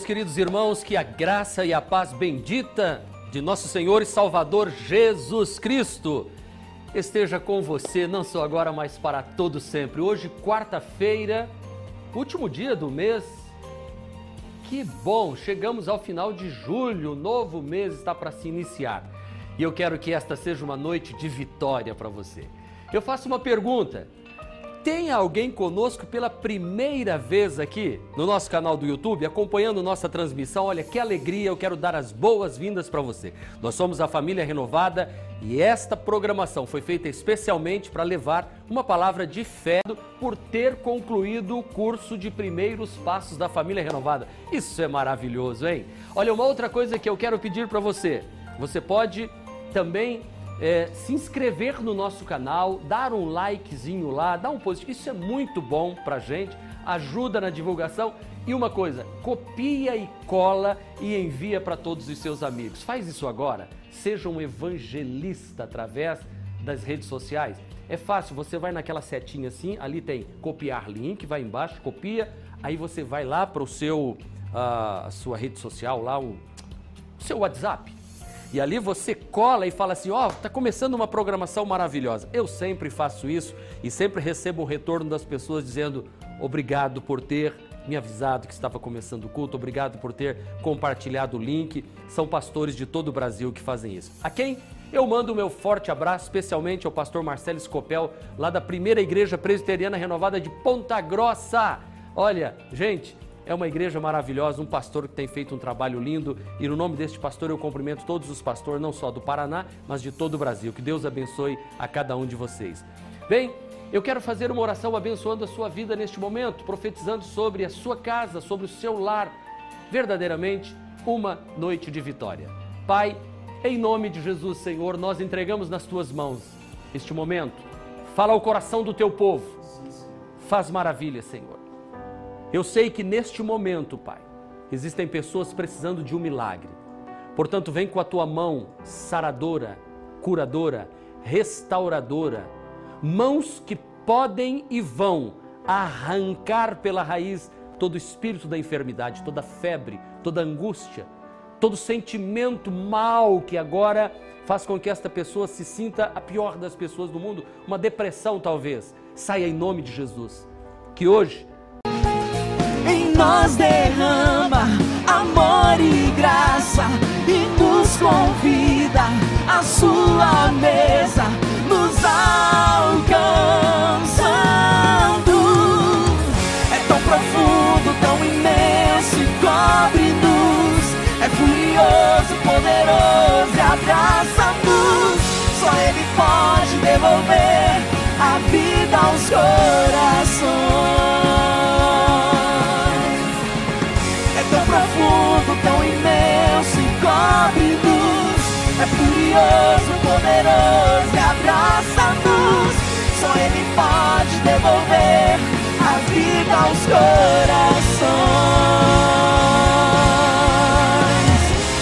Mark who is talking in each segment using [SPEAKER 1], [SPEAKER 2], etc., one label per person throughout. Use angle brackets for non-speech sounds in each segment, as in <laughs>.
[SPEAKER 1] meus queridos irmãos, que a graça e a paz bendita de nosso Senhor e Salvador Jesus Cristo esteja com você, não só agora, mas para todo sempre. Hoje, quarta-feira, último dia do mês. Que bom, chegamos ao final de julho, novo mês está para se iniciar. E eu quero que esta seja uma noite de vitória para você. Eu faço uma pergunta: tem alguém conosco pela primeira vez aqui no nosso canal do YouTube, acompanhando nossa transmissão? Olha que alegria, eu quero dar as boas-vindas para você. Nós somos a Família Renovada e esta programação foi feita especialmente para levar uma palavra de fé por ter concluído o curso de primeiros passos da Família Renovada. Isso é maravilhoso, hein? Olha, uma outra coisa que eu quero pedir para você: você pode também é, se inscrever no nosso canal, dar um likezinho lá, dar um positivo. Isso é muito bom pra gente, ajuda na divulgação. E uma coisa, copia e cola e envia para todos os seus amigos. Faz isso agora. Seja um evangelista através das redes sociais. É fácil, você vai naquela setinha assim, ali tem copiar link, vai embaixo, copia, aí você vai lá para o seu a sua rede social lá, o seu WhatsApp e ali você cola e fala assim: ó, oh, tá começando uma programação maravilhosa. Eu sempre faço isso e sempre recebo o retorno das pessoas dizendo: obrigado por ter me avisado que estava começando o culto, obrigado por ter compartilhado o link. São pastores de todo o Brasil que fazem isso. A quem eu mando o meu forte abraço, especialmente ao pastor Marcelo Escopel, lá da primeira igreja presbiteriana renovada de Ponta Grossa. Olha, gente, é uma igreja maravilhosa, um pastor que tem feito um trabalho lindo e no nome deste pastor eu cumprimento todos os pastores, não só do Paraná, mas de todo o Brasil. Que Deus abençoe a cada um de vocês. Bem, eu quero fazer uma oração abençoando a sua vida neste momento, profetizando sobre a sua casa, sobre o seu lar. Verdadeiramente, uma noite de vitória. Pai, em nome de Jesus, Senhor, nós entregamos nas tuas mãos este momento. Fala ao coração do teu povo. Faz maravilha, Senhor. Eu sei que neste momento, Pai, existem pessoas precisando de um milagre. Portanto, vem com a tua mão saradora, curadora, restauradora, mãos que podem e vão arrancar pela raiz todo espírito da enfermidade, toda febre, toda angústia, todo sentimento mal que agora faz com que esta pessoa se sinta a pior das pessoas do mundo, uma depressão talvez. Saia em nome de Jesus. Que hoje
[SPEAKER 2] nós derrama amor e graça e nos convida à sua mesa, nos alcançando. É tão profundo, tão imenso e cobre-nos. É furioso, poderoso e abraça-nos. Só Ele pode devolver a vida aos corações. Poderoso e abraça-nos. Só Ele pode devolver a vida aos corações.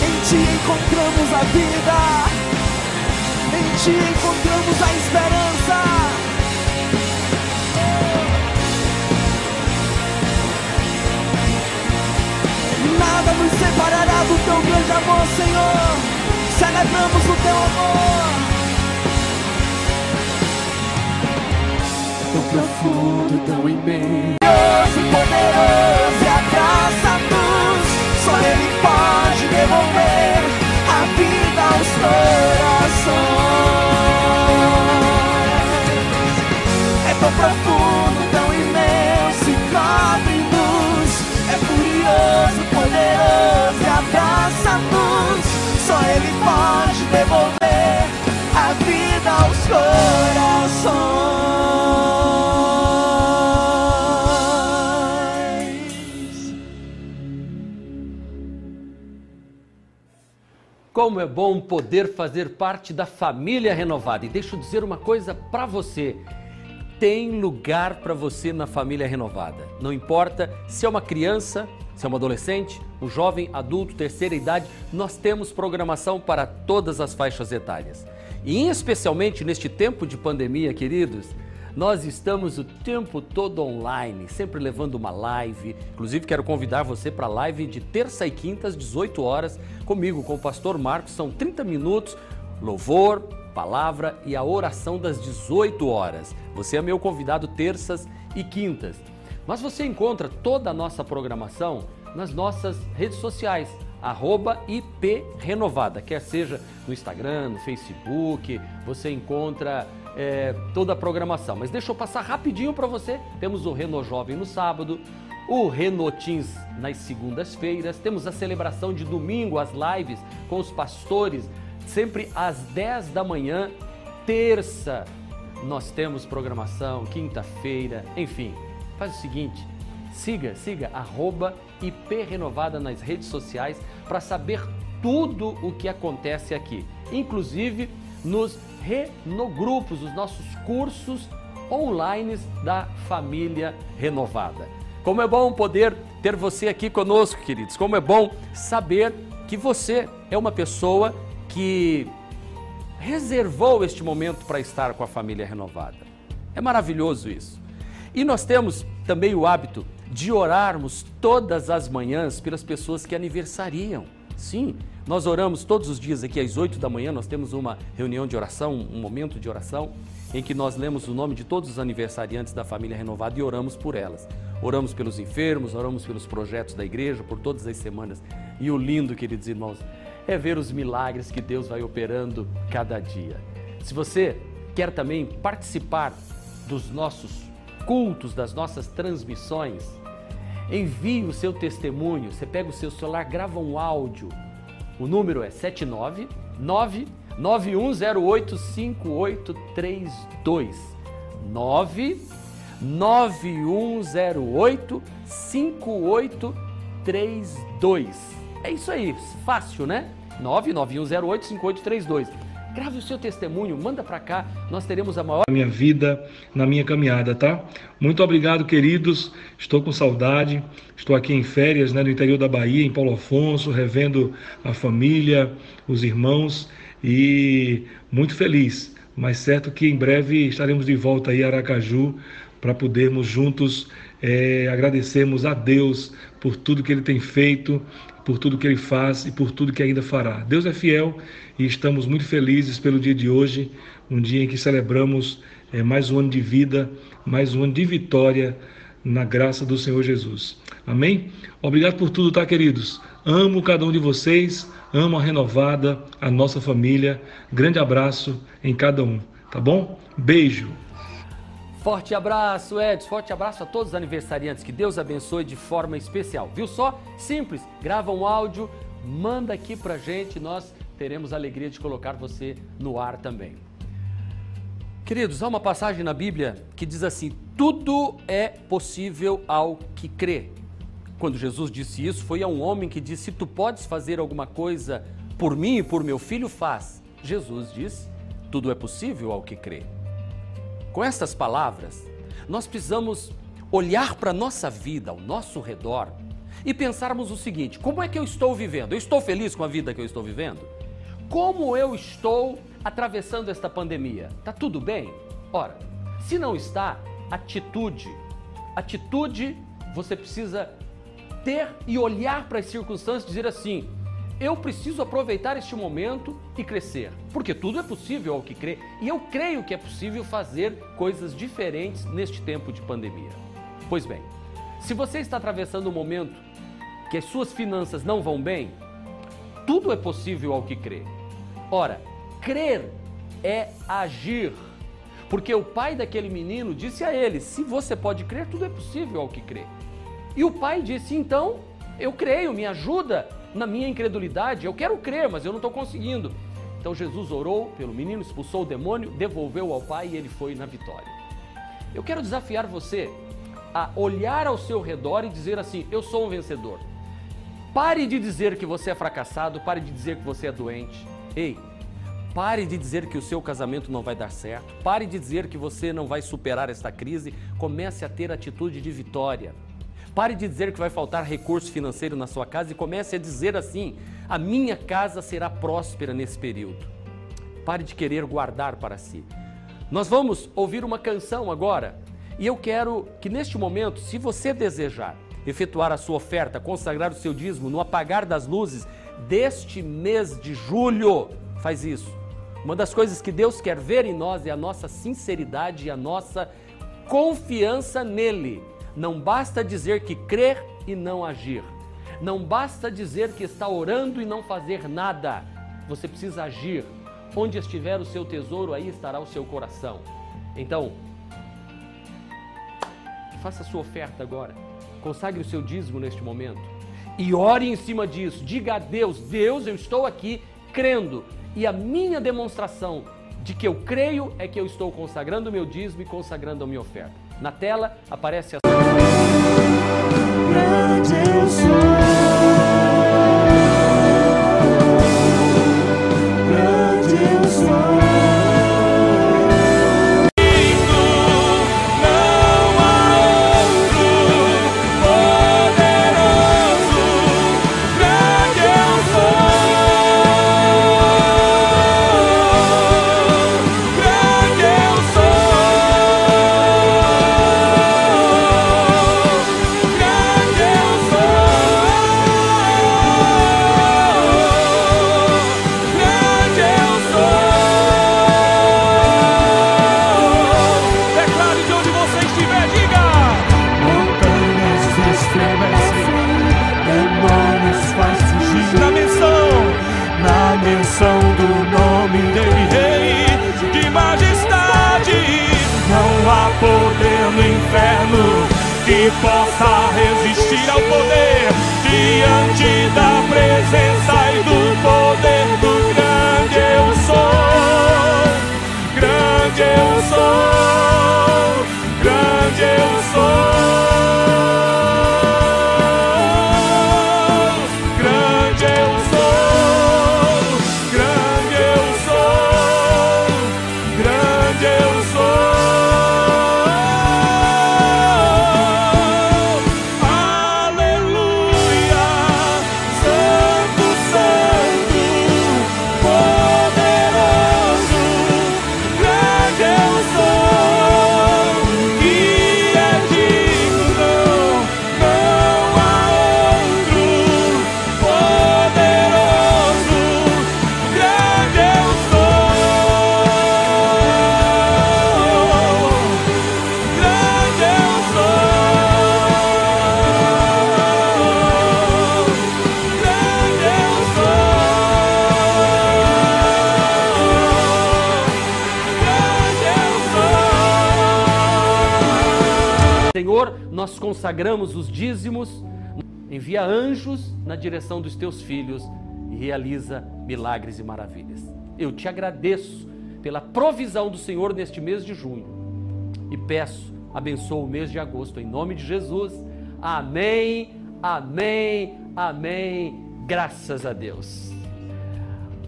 [SPEAKER 2] Em Ti encontramos a vida, em Ti encontramos a esperança. nada nos separará do teu grande amor, Senhor. Celebramos o teu amor. Tão profundo, tão imenso, poderoso e abraça-nos. Só Ele pode devolver a vida aos corações. É tão profundo, tão imenso e cobre-nos. É furioso poderoso e abraça-nos. Só Ele pode devolver a vida aos corações.
[SPEAKER 1] Como é bom poder fazer parte da família renovada. E deixa eu dizer uma coisa para você tem lugar para você na família renovada. Não importa se é uma criança, se é um adolescente, um jovem, adulto, terceira idade, nós temos programação para todas as faixas etárias. E especialmente neste tempo de pandemia, queridos, nós estamos o tempo todo online, sempre levando uma live. Inclusive, quero convidar você para a live de terça e quinta às 18 horas, comigo, com o pastor Marcos. São 30 minutos, louvor, palavra e a oração das 18 horas. Você é meu convidado terças e quintas. Mas você encontra toda a nossa programação nas nossas redes sociais, arroba IP Renovada, quer seja no Instagram, no Facebook, você encontra é, toda a programação. Mas deixa eu passar rapidinho para você. Temos o Reno Jovem no sábado, o Renotins nas segundas-feiras, temos a celebração de domingo, as lives com os pastores, sempre às 10 da manhã, terça nós temos programação, quinta-feira, enfim. Faz o seguinte, siga, siga, arroba IP Renovada nas redes sociais para saber tudo o que acontece aqui, inclusive nos Renogrupos, os nossos cursos online da família renovada. Como é bom poder ter você aqui conosco, queridos. Como é bom saber que você é uma pessoa que reservou este momento para estar com a família renovada. É maravilhoso isso. E nós temos também o hábito de orarmos todas as manhãs pelas pessoas que aniversariam. Sim, nós oramos todos os dias aqui às 8 da manhã, nós temos uma reunião de oração, um momento de oração, em que nós lemos o nome de todos os aniversariantes da família renovada e oramos por elas. Oramos pelos enfermos, oramos pelos projetos da igreja, por todas as semanas. E o lindo, queridos irmãos, é ver os milagres que Deus vai operando cada dia. Se você quer também participar dos nossos cultos, das nossas transmissões, envie o seu testemunho. Você pega o seu celular, grava um áudio. O número é 799 91085832. 99108 5832. É isso aí, fácil, né? 99108 5832. Grave o seu testemunho, manda para cá, nós teremos a maior.
[SPEAKER 3] Minha vida, na minha caminhada, tá? Muito obrigado, queridos. Estou com saudade. Estou aqui em férias, né, no interior da Bahia, em Paulo Afonso, revendo a família, os irmãos e muito feliz. Mas certo que em breve estaremos de volta aí a Aracaju para podermos juntos é, agradecermos a Deus por tudo que Ele tem feito, por tudo que Ele faz e por tudo que ainda fará. Deus é fiel e estamos muito felizes pelo dia de hoje, um dia em que celebramos é, mais um ano de vida, mais um ano de vitória na graça do Senhor Jesus. Amém? Obrigado por tudo, tá, queridos? Amo cada um de vocês, amo a renovada, a nossa família. Grande abraço em cada um, tá bom? Beijo.
[SPEAKER 1] Forte abraço, Edson. Forte abraço a todos os aniversariantes. Que Deus abençoe de forma especial. Viu só? Simples. Grava um áudio, manda aqui pra gente. Nós teremos a alegria de colocar você no ar também. Queridos, há uma passagem na Bíblia que diz assim: tudo é possível ao que crê. Quando Jesus disse isso, foi a um homem que disse: Se tu podes fazer alguma coisa por mim e por meu filho, faz. Jesus disse: Tudo é possível ao que crê. Com estas palavras, nós precisamos olhar para a nossa vida, ao nosso redor e pensarmos o seguinte: como é que eu estou vivendo? Eu estou feliz com a vida que eu estou vivendo? Como eu estou atravessando esta pandemia? Tá tudo bem? Ora, se não está, atitude. Atitude você precisa ter e olhar para as circunstâncias e dizer assim: eu preciso aproveitar este momento e crescer, porque tudo é possível ao que crê, e eu creio que é possível fazer coisas diferentes neste tempo de pandemia. Pois bem, se você está atravessando um momento que as suas finanças não vão bem, tudo é possível ao que crê. Ora, crer é agir. Porque o pai daquele menino disse a ele: se você pode crer, tudo é possível ao que crê. E o pai disse: então, eu creio, me ajuda na minha incredulidade, eu quero crer, mas eu não estou conseguindo. Então Jesus orou pelo menino, expulsou o demônio, devolveu ao pai e ele foi na vitória. Eu quero desafiar você a olhar ao seu redor e dizer assim: eu sou um vencedor. Pare de dizer que você é fracassado, pare de dizer que você é doente. Ei, pare de dizer que o seu casamento não vai dar certo, pare de dizer que você não vai superar esta crise, comece a ter atitude de vitória. Pare de dizer que vai faltar recurso financeiro na sua casa e comece a dizer assim: a minha casa será próspera nesse período. Pare de querer guardar para si. Nós vamos ouvir uma canção agora e eu quero que neste momento, se você desejar efetuar a sua oferta, consagrar o seu dízimo no apagar das luzes deste mês de julho, faz isso Uma das coisas que Deus quer ver em nós é a nossa sinceridade e a nossa confiança nele. Não basta dizer que crer e não agir. Não basta dizer que está orando e não fazer nada. Você precisa agir. Onde estiver o seu tesouro, aí estará o seu coração. Então, faça a sua oferta agora. Consagre o seu dízimo neste momento. E ore em cima disso. Diga a Deus: Deus, eu estou aqui crendo. E a minha demonstração de que eu creio é que eu estou consagrando o meu dízimo e consagrando a minha oferta. Na tela aparece a. Grande eu sou. Consagramos os dízimos, envia anjos na direção dos teus filhos e realiza milagres e maravilhas. Eu te agradeço pela provisão do Senhor neste mês de junho e peço, abençoa o mês de agosto, em nome de Jesus. Amém, amém, amém. Graças a Deus.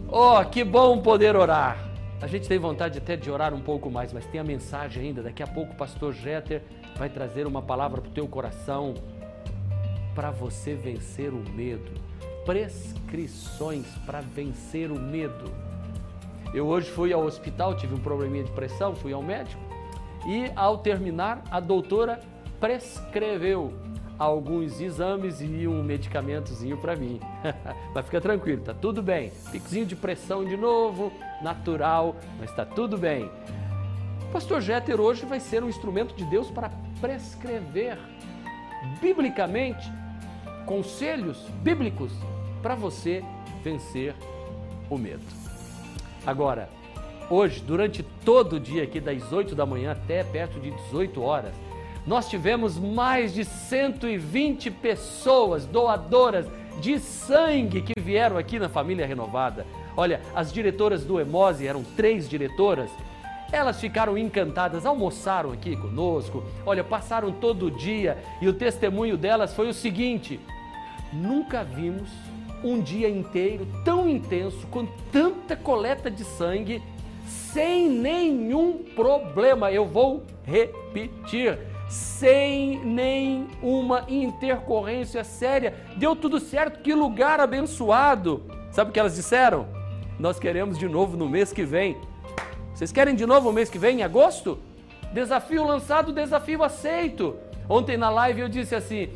[SPEAKER 1] Oh, que bom poder orar. A gente tem vontade até de orar um pouco mais, mas tem a mensagem ainda. Daqui a pouco o pastor Jeter vai trazer uma palavra para o teu coração para você vencer o medo. Prescrições para vencer o medo. Eu hoje fui ao hospital, tive um probleminha de pressão, fui ao médico e ao terminar a doutora prescreveu alguns exames e um medicamentozinho para mim. <laughs> mas fica tranquilo, tá tudo bem. Picozinho de pressão de novo, natural, mas está tudo bem. O pastor Jeter hoje vai ser um instrumento de Deus para prescrever biblicamente conselhos bíblicos para você vencer o medo. Agora, hoje, durante todo o dia aqui das 8 da manhã até perto de 18 horas, nós tivemos mais de 120 pessoas doadoras de sangue que vieram aqui na família renovada. Olha, as diretoras do Emose eram três diretoras. Elas ficaram encantadas, almoçaram aqui conosco, olha, passaram todo o dia e o testemunho delas foi o seguinte: nunca vimos um dia inteiro tão intenso, com tanta coleta de sangue, sem nenhum problema. Eu vou repetir: sem nenhuma intercorrência séria. Deu tudo certo, que lugar abençoado. Sabe o que elas disseram? Nós queremos de novo no mês que vem. Vocês querem de novo no mês que vem, em agosto? Desafio lançado, desafio aceito. Ontem na live eu disse assim: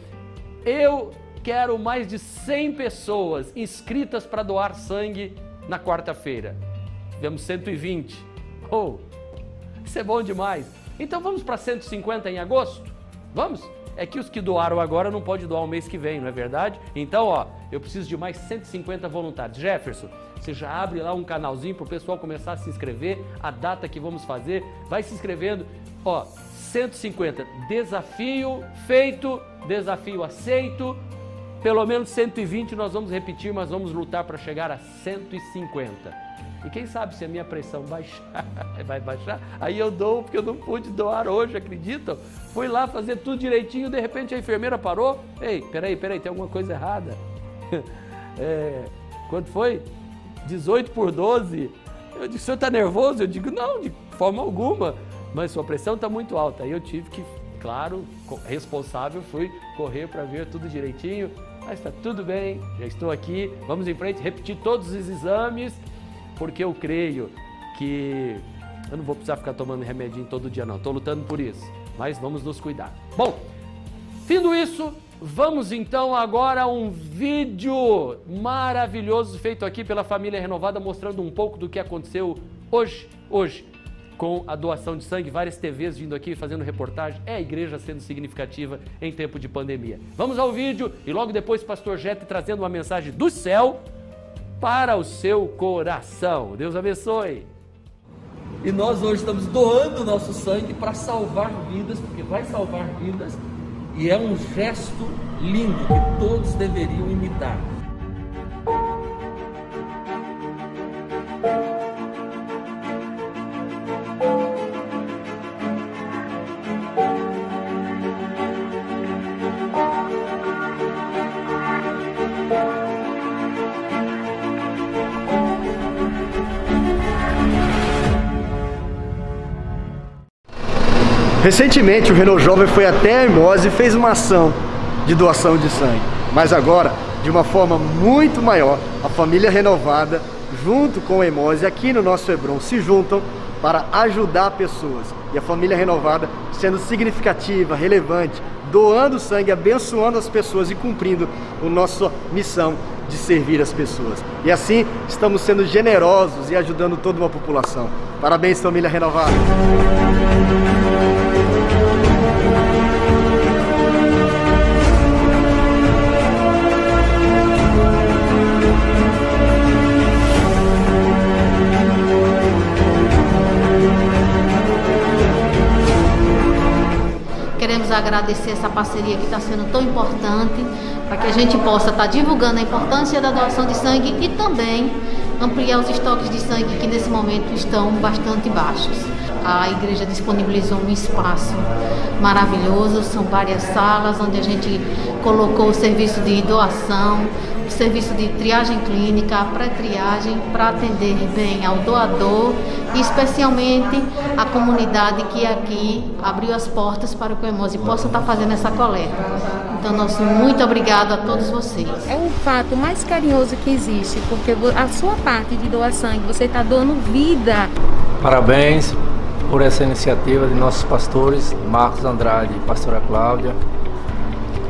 [SPEAKER 1] eu quero mais de 100 pessoas inscritas para doar sangue na quarta-feira. tivemos 120. Oh, isso é bom demais. Então vamos para 150 em agosto? Vamos? É que os que doaram agora não pode doar o mês que vem, não é verdade? Então, ó, eu preciso de mais 150 voluntários. Jefferson, você já abre lá um canalzinho para o pessoal começar a se inscrever, a data que vamos fazer, vai se inscrevendo. Ó, 150, desafio feito, desafio aceito. Pelo menos 120 nós vamos repetir, mas vamos lutar para chegar a 150. E quem sabe se a minha pressão baixar, <laughs> vai baixar, aí eu dou, porque eu não pude doar hoje, acreditam? Fui lá fazer tudo direitinho, de repente a enfermeira parou. Ei, peraí, peraí, tem alguma coisa errada. <laughs> É, quanto foi? 18 por 12. Eu disse, o senhor está nervoso? Eu digo, não, de forma alguma. Mas sua pressão está muito alta. Aí eu tive que, claro, responsável, fui correr para ver tudo direitinho. Mas está tudo bem, já estou aqui. Vamos em frente, repetir todos os exames porque eu creio que eu não vou precisar ficar tomando remedinho todo dia, não. Estou lutando por isso, mas vamos nos cuidar. Bom, findo isso, vamos então agora a um vídeo maravilhoso feito aqui pela família renovada, mostrando um pouco do que aconteceu hoje, hoje, com a doação de sangue, várias TVs vindo aqui fazendo reportagem, é a igreja sendo significativa em tempo de pandemia. Vamos ao vídeo e logo depois pastor Jete trazendo uma mensagem do céu para o seu coração. Deus abençoe. E nós hoje estamos doando nosso sangue para salvar vidas, porque vai salvar vidas, e é um gesto lindo que todos deveriam imitar.
[SPEAKER 4] Recentemente, o Renault Jovem foi até a Imose e fez uma ação de doação de sangue. Mas agora, de uma forma muito maior, a família renovada, junto com a Imose, aqui no nosso Hebron, se juntam para ajudar pessoas. E a família renovada sendo significativa, relevante, doando sangue, abençoando as pessoas e cumprindo a nossa missão de servir as pessoas. E assim estamos sendo generosos e ajudando toda uma população. Parabéns, família renovada!
[SPEAKER 5] Agradecer essa parceria que está sendo tão importante para que a gente possa estar tá divulgando a importância da doação de sangue e também ampliar os estoques de sangue que nesse momento estão bastante baixos. A igreja disponibilizou um espaço maravilhoso, são várias salas onde a gente colocou o serviço de doação, serviço de triagem clínica, pré-triagem, para atender bem ao doador e especialmente a comunidade que aqui abriu as portas para que o Emose possa estar fazendo essa coleta. Então, nosso muito obrigado a todos vocês.
[SPEAKER 6] É o fato mais carinhoso que existe, porque a sua parte de doar sangue, você está doando vida.
[SPEAKER 7] Parabéns por essa iniciativa de nossos pastores, Marcos Andrade e pastora Cláudia,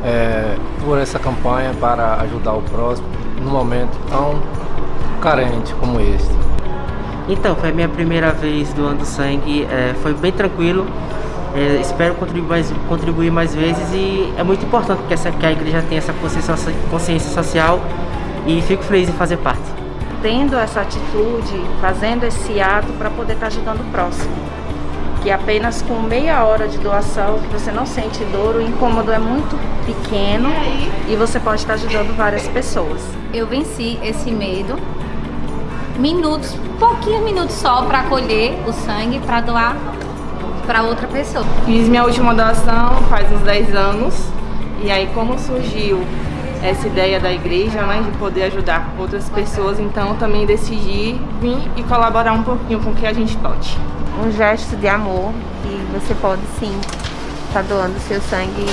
[SPEAKER 7] é, por essa campanha para ajudar o próximo num momento tão carente como este.
[SPEAKER 8] Então, foi a minha primeira vez doando sangue, é, foi bem tranquilo. É, espero contribuir mais, contribuir mais vezes e é muito importante que, essa, que a igreja tenha essa consciência, consciência social e fico feliz em fazer parte.
[SPEAKER 6] Tendo essa atitude, fazendo esse ato para poder estar tá ajudando o próximo que apenas com meia hora de doação, que você não sente dor, o incômodo é muito pequeno e você pode estar ajudando várias pessoas.
[SPEAKER 9] Eu venci esse medo, minutos, pouquinhos minutos só para colher o sangue para doar para outra pessoa.
[SPEAKER 10] Fiz minha última doação faz uns 10 anos e aí como surgiu essa ideia da igreja, né, de poder ajudar outras pessoas, então também decidi vir e colaborar um pouquinho com o que a gente pode
[SPEAKER 6] um gesto de amor que você pode sim estar tá doando seu sangue.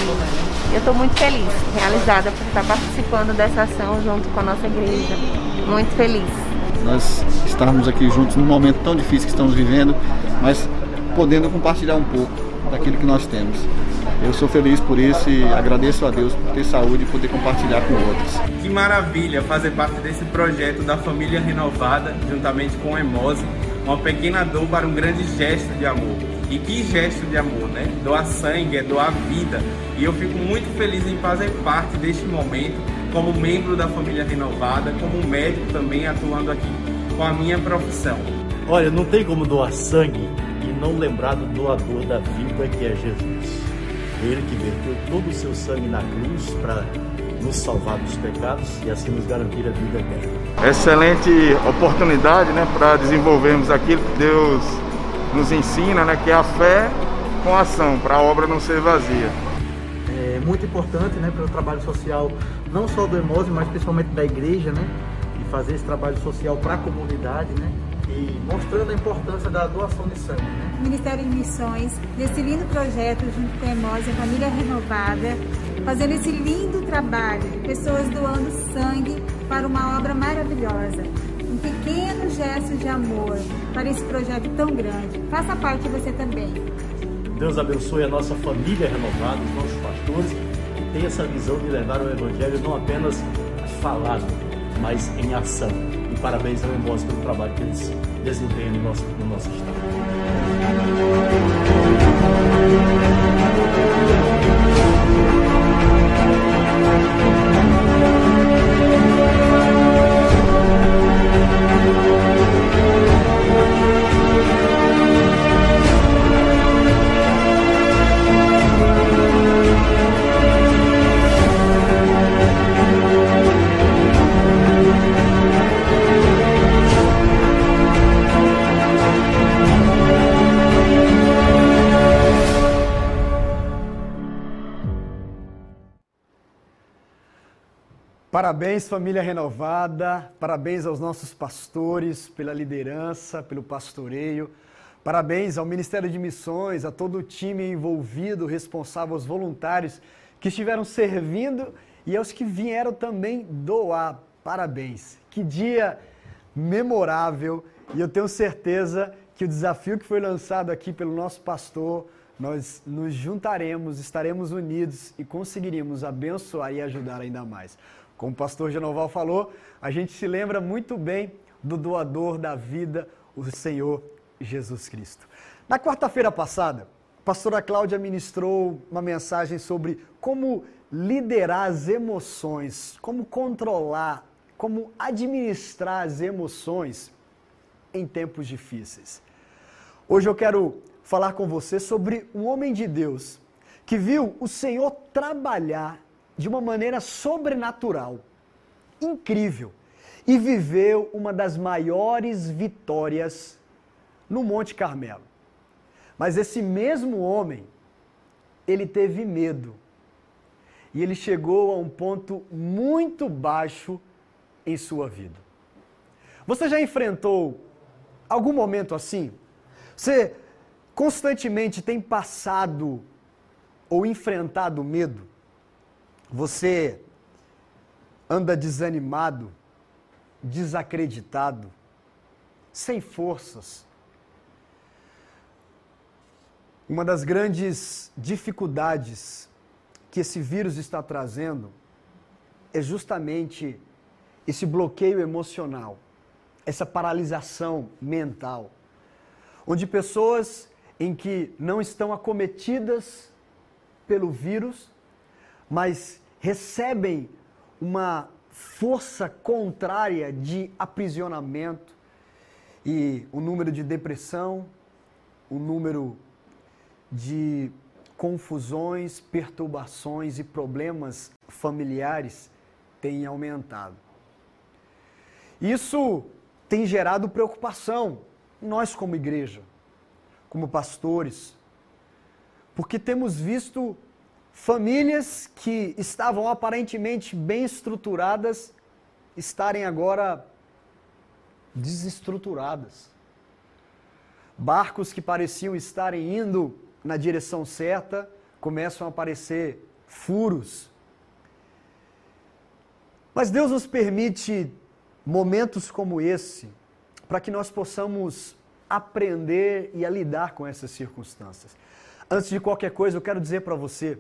[SPEAKER 6] Eu estou muito feliz, realizada por estar participando dessa ação junto com a nossa igreja. Muito feliz.
[SPEAKER 11] Nós estarmos aqui juntos num momento tão difícil que estamos vivendo, mas podendo compartilhar um pouco daquilo que nós temos. Eu sou feliz por isso e agradeço a Deus por ter saúde e poder compartilhar com outros.
[SPEAKER 12] Que maravilha fazer parte desse projeto da família renovada, juntamente com o Emose uma pequena dor para um grande gesto de amor. E que gesto de amor, né? Doar sangue é doar vida. E eu fico muito feliz em fazer parte deste momento, como membro da família renovada, como médico também atuando aqui com a minha profissão.
[SPEAKER 13] Olha, não tem como doar sangue e não lembrar do doador da vida que é Jesus. Ele que verteu todo o seu sangue na cruz para nos salvar dos pecados e assim nos garantir a vida eterna.
[SPEAKER 14] Excelente oportunidade né, para desenvolvermos aquilo que Deus nos ensina, né, que é a fé com ação, para a obra não ser vazia.
[SPEAKER 15] É muito importante né, para o trabalho social, não só do Emose, mas principalmente da igreja, né, e fazer esse trabalho social para a comunidade, né, e mostrando a importância da doação de sangue. Né?
[SPEAKER 16] Ministério de Missões, nesse lindo projeto junto com a Emose, a Família Renovada, fazendo esse lindo trabalho, pessoas doando sangue para uma obra maravilhosa. Um pequeno gesto de amor para esse projeto tão grande. Faça parte você também.
[SPEAKER 13] Deus abençoe a nossa família renovada, os nossos pastores, que tem essa visão de levar o Evangelho não apenas falado, mas em ação. E parabéns ao Embos pelo trabalho que eles desempenham no nosso, no nosso estado.
[SPEAKER 4] Parabéns, família renovada, parabéns aos nossos pastores pela liderança, pelo pastoreio, parabéns ao Ministério de Missões, a todo o time envolvido, responsável, aos voluntários que estiveram servindo e aos que vieram também doar. Parabéns. Que dia memorável e eu tenho certeza que o desafio que foi lançado aqui pelo nosso pastor, nós nos juntaremos, estaremos unidos e conseguiríamos abençoar e ajudar ainda mais. Como o pastor Genoval falou, a gente se lembra muito bem do doador da vida, o Senhor Jesus Cristo. Na quarta-feira passada, a pastora Cláudia ministrou uma mensagem sobre como liderar as emoções, como controlar, como administrar as emoções em tempos difíceis. Hoje eu quero falar com você sobre um homem de Deus que viu o Senhor trabalhar de uma maneira sobrenatural, incrível, e viveu uma das maiores vitórias no Monte Carmelo. Mas esse mesmo homem, ele teve medo. E ele chegou a um ponto muito baixo em sua vida. Você já enfrentou algum momento assim? Você constantemente tem passado ou enfrentado medo? Você anda desanimado, desacreditado, sem forças. Uma das grandes dificuldades que esse vírus está trazendo é justamente esse bloqueio emocional, essa paralisação mental, onde pessoas em que não estão acometidas pelo vírus, mas recebem uma força contrária de aprisionamento e o número de depressão, o número de confusões, perturbações e problemas familiares tem aumentado. Isso tem gerado preocupação, nós como igreja, como pastores, porque temos visto Famílias que estavam aparentemente bem estruturadas estarem agora desestruturadas. Barcos que pareciam estarem indo na direção certa começam a aparecer furos. Mas Deus nos permite momentos como esse para que nós possamos aprender e a lidar com essas circunstâncias. Antes de qualquer coisa, eu quero dizer para você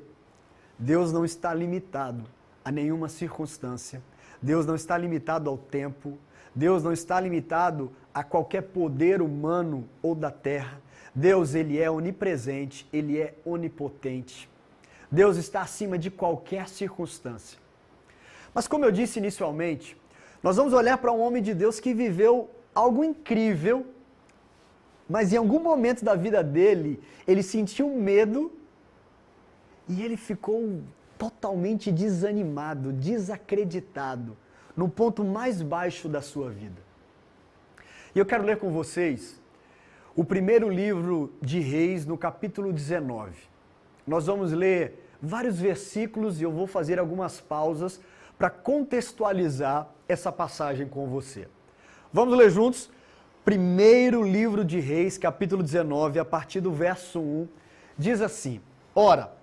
[SPEAKER 4] Deus não está limitado a nenhuma circunstância. Deus não está limitado ao tempo. Deus não está limitado a qualquer poder humano ou da terra. Deus, ele é onipresente, ele é onipotente. Deus está acima de qualquer circunstância. Mas como eu disse inicialmente, nós vamos olhar para um homem de Deus que viveu algo incrível, mas em algum momento da vida dele, ele sentiu medo e ele ficou totalmente desanimado, desacreditado, no ponto mais baixo da sua vida. E eu quero ler com vocês o primeiro livro de Reis, no capítulo 19. Nós vamos ler vários versículos e eu vou fazer algumas pausas para contextualizar essa passagem com você. Vamos ler juntos? Primeiro livro de Reis, capítulo 19, a partir do verso 1, diz assim: Ora,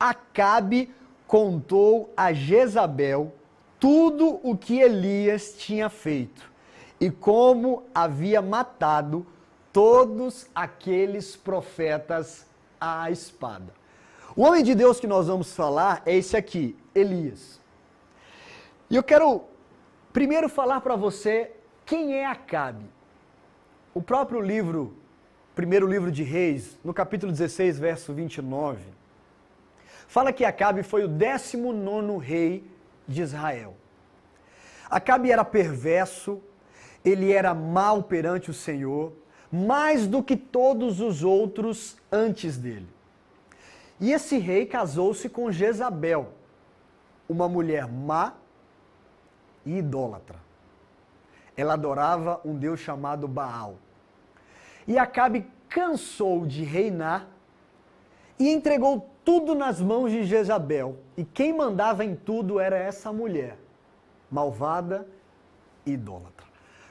[SPEAKER 4] Acabe contou a Jezabel tudo o que Elias tinha feito e como havia matado todos aqueles profetas à espada. O homem de Deus que nós vamos falar é esse aqui, Elias. E eu quero primeiro falar para você quem é Acabe. O próprio livro, primeiro livro de Reis, no capítulo 16, verso 29, fala que Acabe foi o 19 rei de Israel. Acabe era perverso, ele era mau perante o Senhor, mais do que todos os outros antes dele. E esse rei casou-se com Jezabel, uma mulher má e idólatra. Ela adorava um deus chamado Baal. E Acabe cansou de reinar e entregou tudo nas mãos de Jezabel. E quem mandava em tudo era essa mulher, malvada e idólatra.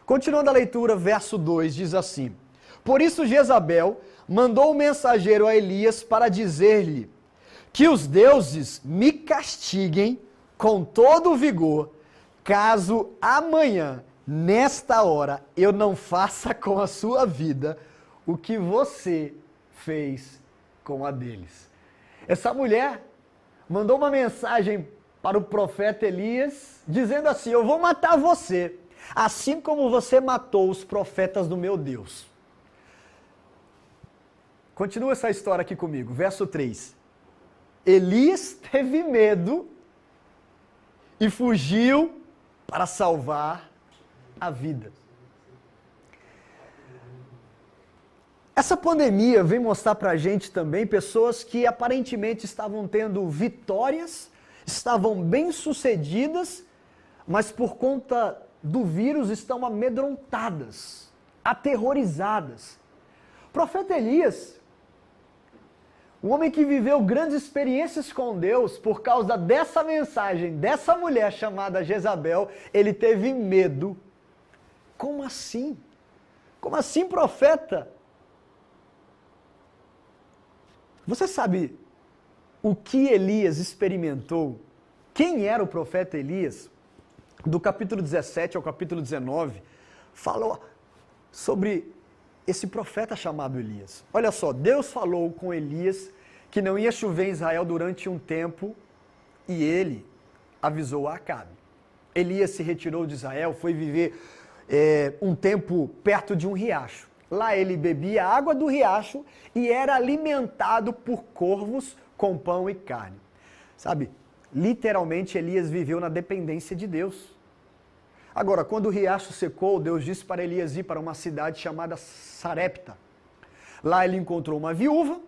[SPEAKER 4] Continuando a leitura, verso 2 diz assim: Por isso Jezabel mandou o mensageiro a Elias para dizer-lhe: Que os deuses me castiguem com todo o vigor, caso amanhã, nesta hora, eu não faça com a sua vida o que você fez com a deles. Essa mulher mandou uma mensagem para o profeta Elias, dizendo assim: Eu vou matar você, assim como você matou os profetas do meu Deus. Continua essa história aqui comigo, verso 3. Elias teve medo e fugiu para salvar a vida. Essa pandemia vem mostrar para a gente também pessoas que aparentemente estavam tendo vitórias, estavam bem-sucedidas, mas por conta do vírus estão amedrontadas, aterrorizadas. Profeta Elias, um homem que viveu grandes experiências com Deus por causa dessa mensagem, dessa mulher chamada Jezabel, ele teve medo. Como assim? Como assim, profeta? Você sabe o que Elias experimentou? Quem era o profeta Elias? Do capítulo 17 ao capítulo 19, falou sobre esse profeta chamado Elias. Olha só, Deus falou com Elias que não ia chover em Israel durante um tempo e ele avisou a Acabe. Elias se retirou de Israel, foi viver é, um tempo perto de um riacho. Lá ele bebia água do riacho e era alimentado por corvos com pão e carne. Sabe, literalmente Elias viveu na dependência de Deus. Agora, quando o riacho secou, Deus disse para Elias ir para uma cidade chamada Sarepta. Lá ele encontrou uma viúva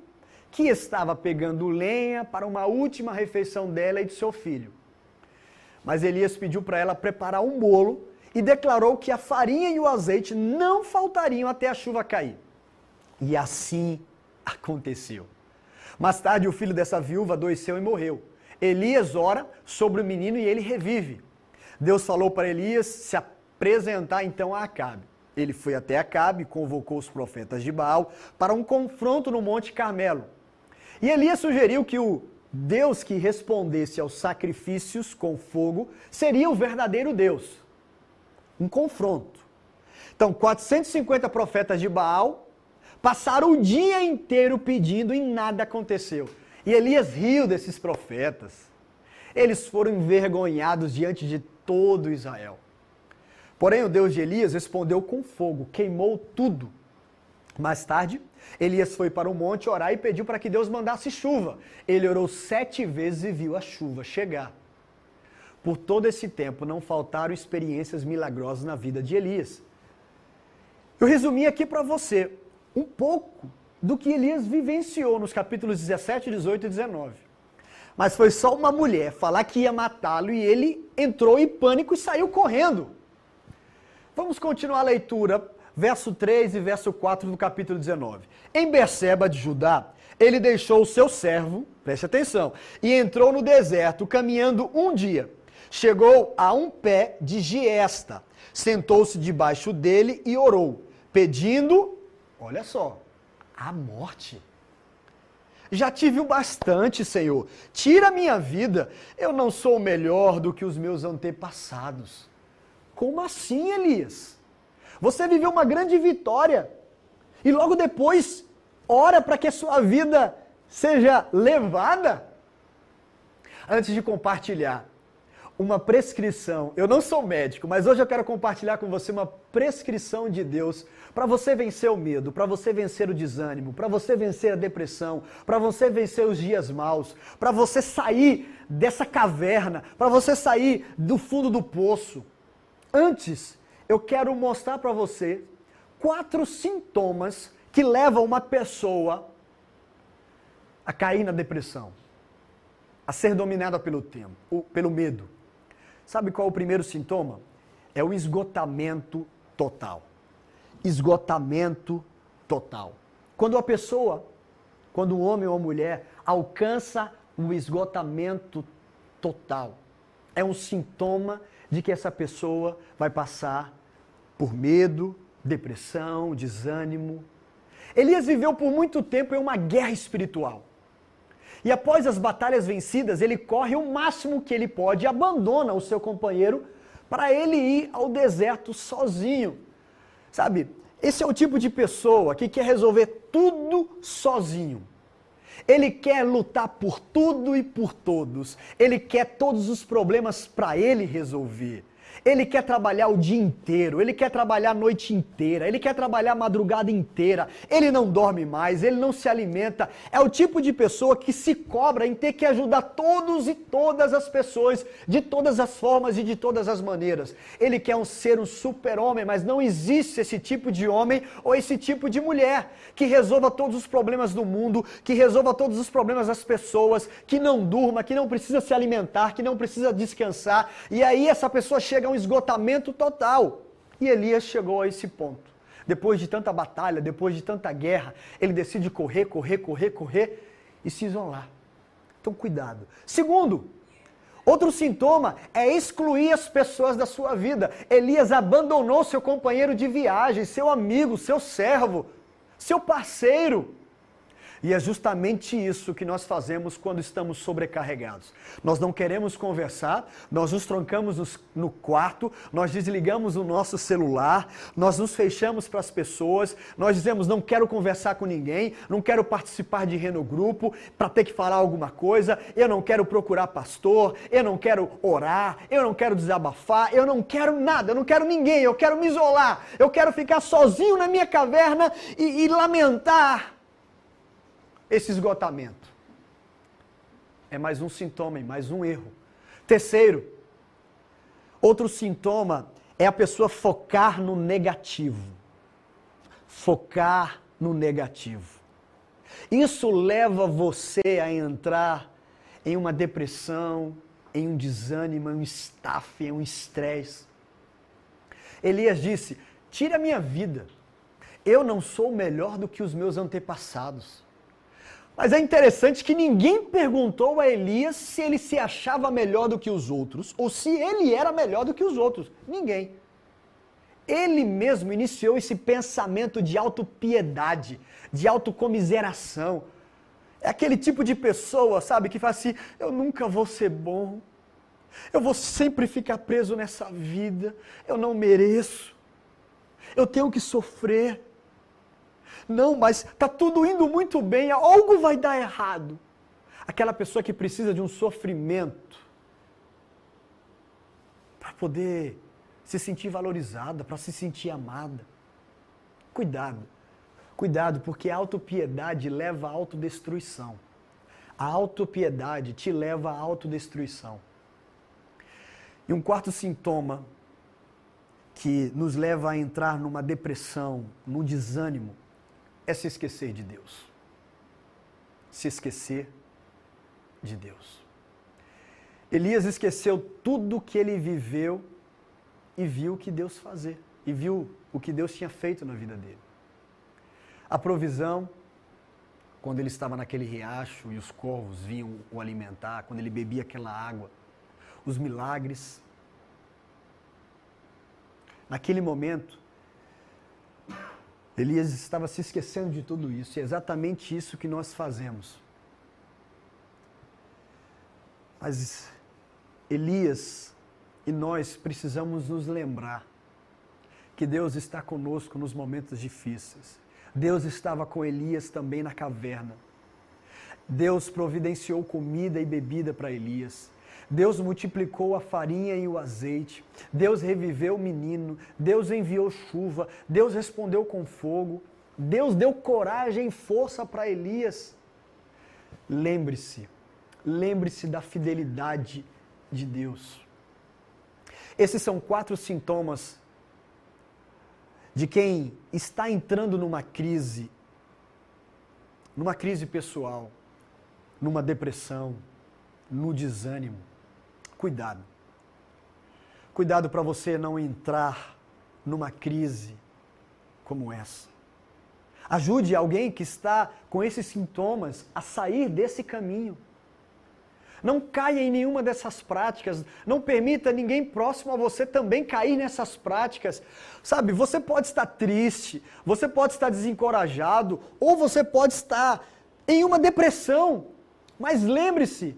[SPEAKER 4] que estava pegando lenha para uma última refeição dela e de seu filho. Mas Elias pediu para ela preparar um bolo e declarou que a farinha e o azeite não faltariam até a chuva cair. E assim <laughs> aconteceu. Mais tarde, o filho dessa viúva adoeceu e morreu. Elias ora sobre o menino e ele revive. Deus falou para Elias se apresentar então a Acabe. Ele foi até Acabe, convocou os profetas de Baal para um confronto no Monte Carmelo. E Elias sugeriu que o Deus que respondesse aos sacrifícios com fogo seria o verdadeiro Deus um confronto. Então, 450 profetas de Baal passaram o dia inteiro pedindo e nada aconteceu. E Elias riu desses profetas. Eles foram envergonhados diante de todo Israel. Porém, o Deus de Elias respondeu com fogo, queimou tudo. Mais tarde, Elias foi para o monte orar e pediu para que Deus mandasse chuva. Ele orou sete vezes e viu a chuva chegar. Por todo esse tempo, não faltaram experiências milagrosas na vida de Elias. Eu resumi aqui para você um pouco do que Elias vivenciou nos capítulos 17, 18 e 19. Mas foi só uma mulher falar que ia matá-lo e ele entrou em pânico e saiu correndo. Vamos continuar a leitura, verso 3 e verso 4 do capítulo 19. Em Berseba de Judá, ele deixou o seu servo, preste atenção, e entrou no deserto, caminhando um dia. Chegou a um pé de giesta, sentou-se debaixo dele e orou, pedindo, olha só, a morte. Já tive o bastante, Senhor. Tira a minha vida. Eu não sou melhor do que os meus antepassados. Como assim, Elias? Você viveu uma grande vitória e logo depois ora para que a sua vida seja levada? Antes de compartilhar uma prescrição, eu não sou médico, mas hoje eu quero compartilhar com você uma prescrição de Deus para você vencer o medo, para você vencer o desânimo, para você vencer a depressão, para você vencer os dias maus, para você sair dessa caverna, para você sair do fundo do poço. Antes, eu quero mostrar para você quatro sintomas que levam uma pessoa a cair na depressão, a ser dominada pelo tempo, pelo medo. Sabe qual é o primeiro sintoma? É o esgotamento total esgotamento total. Quando a pessoa, quando um homem ou uma mulher alcança o esgotamento total, é um sintoma de que essa pessoa vai passar por medo, depressão, desânimo. Elias viveu por muito tempo em uma guerra espiritual. E após as batalhas vencidas, ele corre o máximo que ele pode e abandona o seu companheiro para ele ir ao deserto sozinho. Sabe, esse é o tipo de pessoa que quer resolver tudo sozinho. Ele quer lutar por tudo e por todos. Ele quer todos os problemas para ele resolver. Ele quer trabalhar o dia inteiro, ele quer trabalhar a noite inteira, ele quer trabalhar a madrugada inteira, ele não dorme mais, ele não se alimenta. É o tipo de pessoa que se cobra em ter que ajudar todos e todas as pessoas, de todas as formas e de todas as maneiras. Ele quer um ser um super-homem, mas não existe esse tipo de homem ou esse tipo de mulher que resolva todos os problemas do mundo, que resolva todos os problemas das pessoas, que não durma, que não precisa se alimentar, que não precisa descansar. E aí essa pessoa chega um esgotamento total. E Elias chegou a esse ponto. Depois de tanta batalha, depois de tanta guerra, ele decide correr, correr, correr, correr e se isolar. Então, cuidado. Segundo, outro sintoma é excluir as pessoas da sua vida. Elias abandonou seu companheiro de viagem, seu amigo, seu servo, seu parceiro. E é justamente isso que nós fazemos quando estamos sobrecarregados. Nós não queremos conversar, nós nos trancamos no quarto, nós desligamos o nosso celular, nós nos fechamos para as pessoas, nós dizemos não quero conversar com ninguém, não quero participar de reno grupo para ter que falar alguma coisa, eu não quero procurar pastor, eu não quero orar, eu não quero desabafar, eu não quero nada, eu não quero ninguém, eu quero me isolar, eu quero ficar sozinho na minha caverna e, e lamentar esse esgotamento. É mais um sintoma e mais um erro. Terceiro, outro sintoma é a pessoa focar no negativo. Focar no negativo. Isso leva você a entrar em uma depressão, em um desânimo, em um estafe, em um estresse. Elias disse: Tira a minha vida. Eu não sou melhor do que os meus antepassados. Mas é interessante que ninguém perguntou a Elias se ele se achava melhor do que os outros ou se ele era melhor do que os outros. Ninguém. Ele mesmo iniciou esse pensamento de autopiedade, de autocomiseração. É aquele tipo de pessoa, sabe, que fala assim: eu nunca vou ser bom, eu vou sempre ficar preso nessa vida, eu não mereço, eu tenho que sofrer. Não, mas está tudo indo muito bem, algo vai dar errado. Aquela pessoa que precisa de um sofrimento para poder se sentir valorizada, para se sentir amada. Cuidado. Cuidado, porque a autopiedade leva à autodestruição. A autopiedade te leva à autodestruição. E um quarto sintoma que nos leva a entrar numa depressão, num desânimo, é se esquecer de Deus. Se esquecer de Deus. Elias esqueceu tudo o que ele viveu e viu o que Deus fazer, e viu o que Deus tinha feito na vida dele. A provisão, quando ele estava naquele riacho e os corvos vinham o alimentar, quando ele bebia aquela água, os milagres. Naquele momento, Elias estava se esquecendo de tudo isso, e é exatamente isso que nós fazemos. Mas Elias e nós precisamos nos lembrar que Deus está conosco nos momentos difíceis. Deus estava com Elias também na caverna. Deus providenciou comida e bebida para Elias. Deus multiplicou a farinha e o azeite. Deus reviveu o menino. Deus enviou chuva. Deus respondeu com fogo. Deus deu coragem e força para Elias. Lembre-se, lembre-se da fidelidade de Deus. Esses são quatro sintomas de quem está entrando numa crise, numa crise pessoal, numa depressão, no desânimo. Cuidado. Cuidado para você não entrar numa crise como essa. Ajude alguém que está com esses sintomas a sair desse caminho. Não caia em nenhuma dessas práticas. Não permita ninguém próximo a você também cair nessas práticas. Sabe, você pode estar triste, você pode estar desencorajado, ou você pode estar em uma depressão. Mas lembre-se,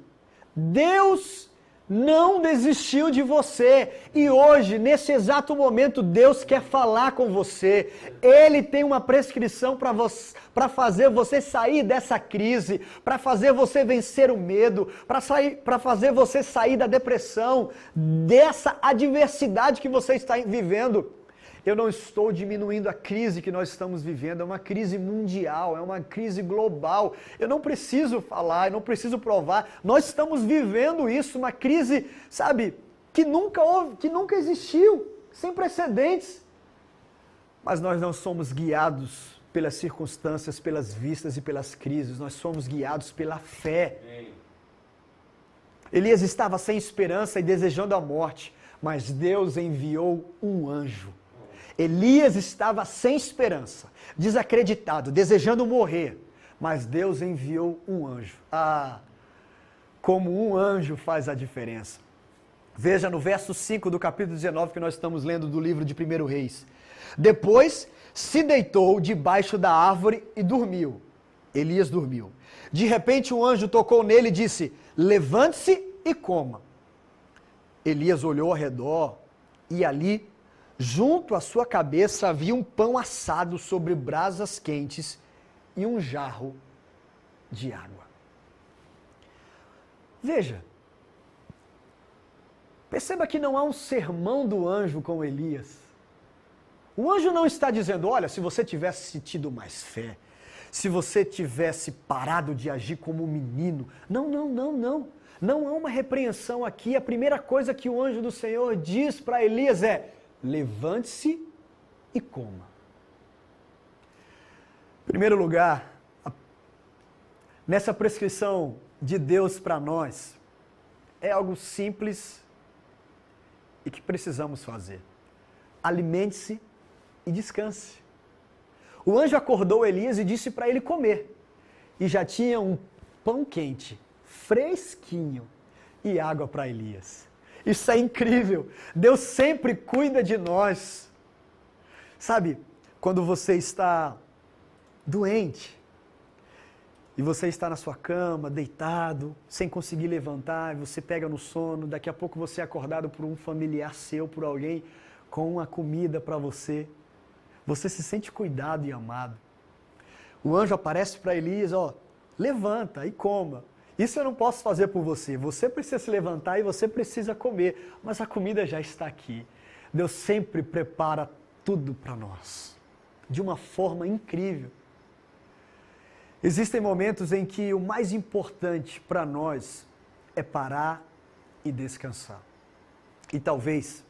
[SPEAKER 4] Deus não desistiu de você. E hoje, nesse exato momento, Deus quer falar com você. Ele tem uma prescrição para fazer você sair dessa crise, para fazer você vencer o medo, para fazer você sair da depressão, dessa adversidade que você está vivendo. Eu não estou diminuindo a crise que nós estamos vivendo, é uma crise mundial, é uma crise global. Eu não preciso falar, eu não preciso provar. Nós estamos vivendo isso, uma crise, sabe, que nunca houve, que nunca existiu, sem precedentes. Mas nós não somos guiados pelas circunstâncias, pelas vistas e pelas crises, nós somos guiados pela fé. Elias estava sem esperança e desejando a morte, mas Deus enviou um anjo Elias estava sem esperança, desacreditado, desejando morrer, mas Deus enviou um anjo. Ah, como um anjo faz a diferença. Veja no verso 5 do capítulo 19 que nós estamos lendo do livro de 1 Reis. Depois se deitou debaixo da árvore e dormiu. Elias dormiu. De repente um anjo tocou nele e disse: Levante-se e coma. Elias olhou ao redor e ali Junto à sua cabeça havia um pão assado sobre brasas quentes e um jarro de água. Veja, perceba que não há um sermão do anjo com Elias. O anjo não está dizendo: olha, se você tivesse tido mais fé, se você tivesse parado de agir como um menino. Não, não, não, não. Não há uma repreensão aqui. A primeira coisa que o anjo do Senhor diz para Elias é: levante-se e coma. Em primeiro lugar, nessa prescrição de Deus para nós, é algo simples e que precisamos fazer. Alimente-se e descanse. O anjo acordou Elias e disse para ele comer. E já tinha um pão quente, fresquinho, e água para Elias. Isso é incrível. Deus sempre cuida de nós. Sabe, quando você está doente e você está na sua cama, deitado, sem conseguir levantar, você pega no sono, daqui a pouco você é acordado por um familiar seu, por alguém com uma comida para você. Você se sente cuidado e amado. O anjo aparece para Elias, ó, levanta e coma. Isso eu não posso fazer por você. Você precisa se levantar e você precisa comer, mas a comida já está aqui. Deus sempre prepara tudo para nós, de uma forma incrível. Existem momentos em que o mais importante para nós é parar e descansar. E talvez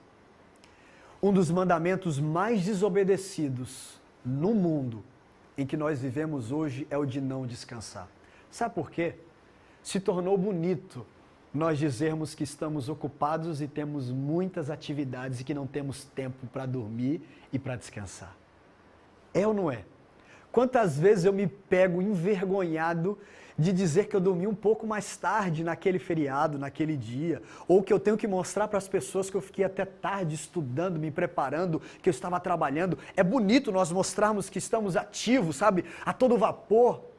[SPEAKER 4] um dos mandamentos mais desobedecidos no mundo em que nós vivemos hoje é o de não descansar. Sabe por quê? Se tornou bonito nós dizermos que estamos ocupados e temos muitas atividades e que não temos tempo para dormir e para descansar. É ou não é? Quantas vezes eu me pego envergonhado de dizer que eu dormi um pouco mais tarde naquele feriado, naquele dia, ou que eu tenho que mostrar para as pessoas que eu fiquei até tarde estudando, me preparando, que eu estava trabalhando. É bonito nós mostrarmos que estamos ativos, sabe, a todo vapor.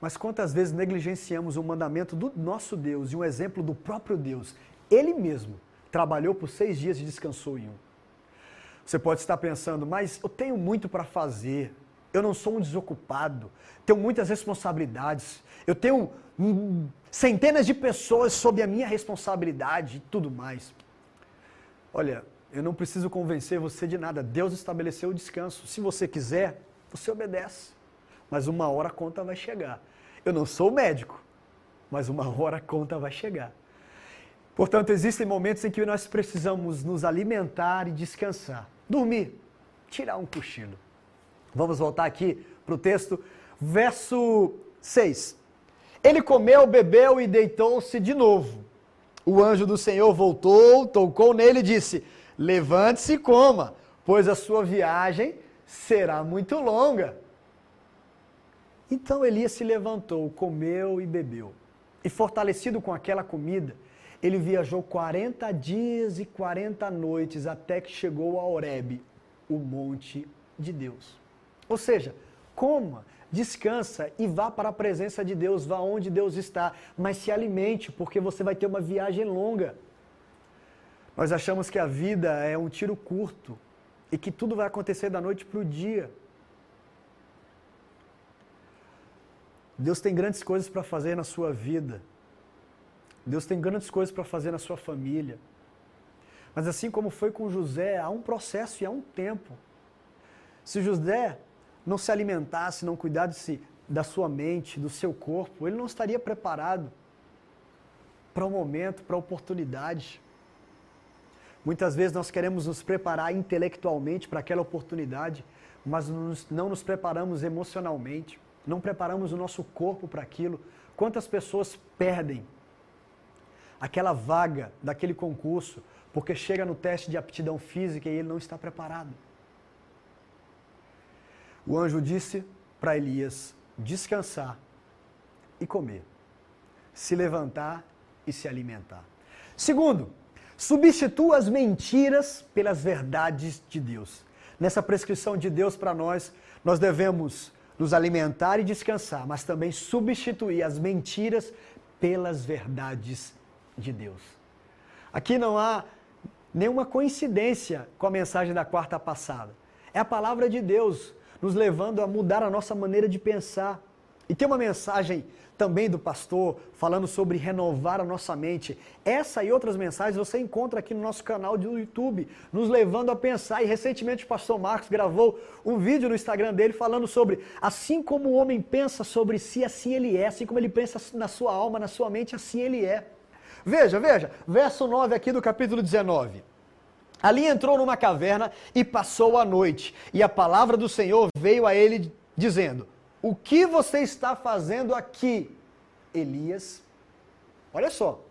[SPEAKER 4] Mas quantas vezes negligenciamos o mandamento do nosso Deus e um exemplo do próprio Deus? Ele mesmo trabalhou por seis dias e descansou em um. Você pode estar pensando, mas eu tenho muito para fazer, eu não sou um desocupado, tenho muitas responsabilidades, eu tenho hum, centenas de pessoas sob a minha responsabilidade e tudo mais. Olha, eu não preciso convencer você de nada, Deus estabeleceu o descanso. Se você quiser, você obedece. Mas uma hora a conta vai chegar. Eu não sou médico, mas uma hora a conta vai chegar. Portanto, existem momentos em que nós precisamos nos alimentar e descansar. Dormir, tirar um cochilo. Vamos voltar aqui para o texto, verso 6. Ele comeu, bebeu e deitou-se de novo. O anjo do Senhor voltou, tocou nele e disse: Levante-se e coma, pois a sua viagem será muito longa. Então Elias se levantou, comeu e bebeu. E fortalecido com aquela comida, ele viajou 40 dias e 40 noites até que chegou a Horebe, o monte de Deus. Ou seja, coma, descansa e vá para a presença de Deus, vá onde Deus está, mas se alimente, porque você vai ter uma viagem longa. Nós achamos que a vida é um tiro curto e que tudo vai acontecer da noite para o dia. Deus tem grandes coisas para fazer na sua vida. Deus tem grandes coisas para fazer na sua família. Mas assim como foi com José, há um processo e há um tempo. Se José não se alimentasse, não cuidasse da sua mente, do seu corpo, ele não estaria preparado para o momento, para a oportunidade. Muitas vezes nós queremos nos preparar intelectualmente para aquela oportunidade, mas não nos preparamos emocionalmente, não preparamos o nosso corpo para aquilo. Quantas pessoas perdem aquela vaga daquele concurso porque chega no teste de aptidão física e ele não está preparado? O anjo disse para Elias descansar e comer, se levantar e se alimentar. Segundo, substitua as mentiras pelas verdades de Deus. Nessa prescrição de Deus para nós, nós devemos nos alimentar e descansar, mas também substituir as mentiras pelas verdades de Deus. Aqui não há nenhuma coincidência com a mensagem da quarta passada. É a palavra de Deus nos levando a mudar a nossa maneira de pensar. E tem uma mensagem também do pastor falando sobre renovar a nossa mente. Essa e outras mensagens você encontra aqui no nosso canal do YouTube, nos levando a pensar. E recentemente o pastor Marcos gravou um vídeo no Instagram dele falando sobre assim como o homem pensa sobre si, assim ele é, assim como ele pensa na sua alma, na sua mente, assim ele é. Veja, veja, verso 9 aqui do capítulo 19. Ali entrou numa caverna e passou a noite. E a palavra do Senhor veio a ele dizendo: O que você está fazendo aqui, Elias? Olha só.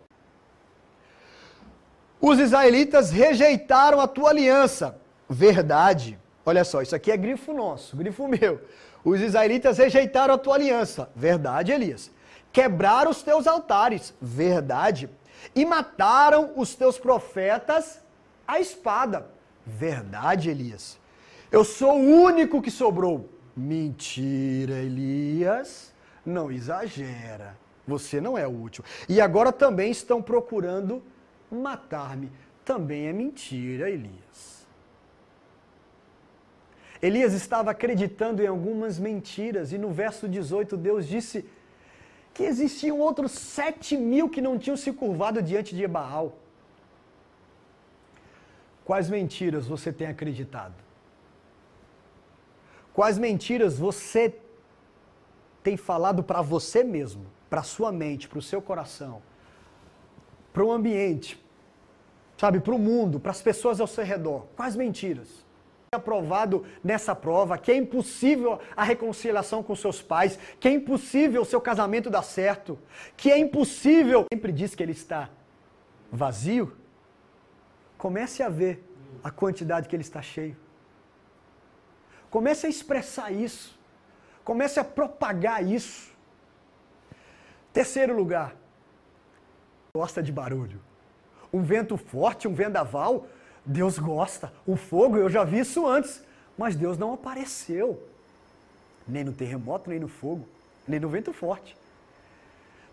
[SPEAKER 4] Os israelitas rejeitaram a tua aliança. Verdade. Olha só, isso aqui é grifo nosso, grifo <laughs> meu. Os israelitas rejeitaram a tua aliança. Verdade, Elias. Quebraram os teus altares. Verdade. E mataram os teus profetas a espada. Verdade, Elias. Eu sou o único que sobrou. Mentira, Elias. Não exagera. Você não é último. E agora também estão procurando matar-me. Também é mentira, Elias. Elias estava acreditando em algumas mentiras, e no verso 18 Deus disse que existiam outros sete mil que não tinham se curvado diante de Baal. Quais mentiras você tem acreditado? Quais mentiras você tem falado para você mesmo, para sua mente, para o seu coração, para o ambiente, sabe, para o mundo, para as pessoas ao seu redor? Quais mentiras? aprovado nessa prova, que é impossível a reconciliação com seus pais, que é impossível o seu casamento dar certo, que é impossível, sempre diz que ele está vazio, comece a ver a quantidade que ele está cheio. Comece a expressar isso. Comece a propagar isso. Terceiro lugar, gosta de barulho. Um vento forte, um vendaval, Deus gosta. O fogo, eu já vi isso antes, mas Deus não apareceu. Nem no terremoto, nem no fogo, nem no vento forte.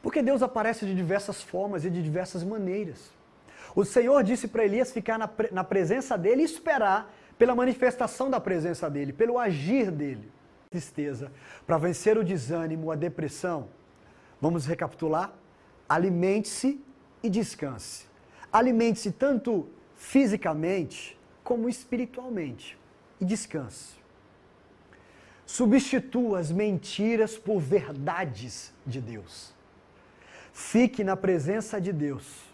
[SPEAKER 4] Porque Deus aparece de diversas formas e de diversas maneiras. O Senhor disse para Elias ficar na, na presença dele e esperar pela manifestação da presença dele, pelo agir dele. Tristeza, para vencer o desânimo, a depressão. Vamos recapitular? Alimente-se e descanse. Alimente-se tanto fisicamente como espiritualmente e descanse. Substitua as mentiras por verdades de Deus. Fique na presença de Deus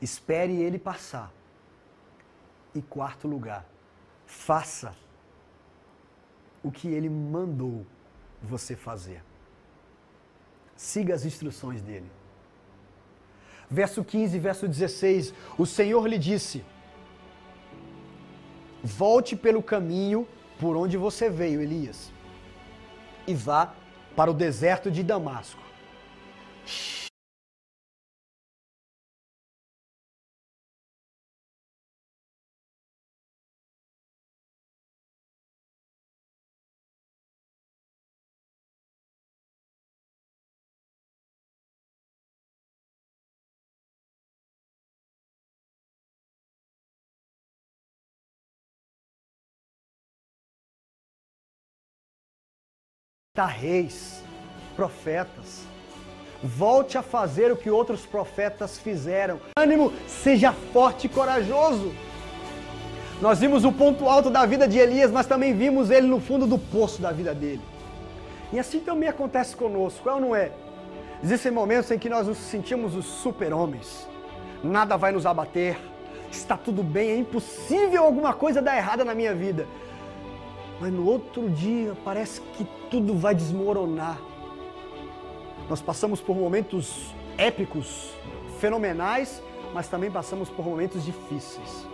[SPEAKER 4] Espere ele passar. E quarto lugar, faça o que ele mandou você fazer. Siga as instruções dele. Verso 15, verso 16: O Senhor lhe disse: Volte pelo caminho por onde você veio, Elias, e vá para o deserto de Damasco. Reis, profetas. Volte a fazer o que outros profetas fizeram. Ânimo, seja forte e corajoso. Nós vimos o ponto alto da vida de Elias, mas também vimos ele no fundo do poço da vida dele. E assim também acontece conosco, é ou não é? Existem momentos em que nós nos sentimos os super-homens. Nada vai nos abater, está tudo bem, é impossível alguma coisa dar errada na minha vida mas no outro dia parece que tudo vai desmoronar. Nós passamos por momentos épicos, fenomenais, mas também passamos por momentos difíceis.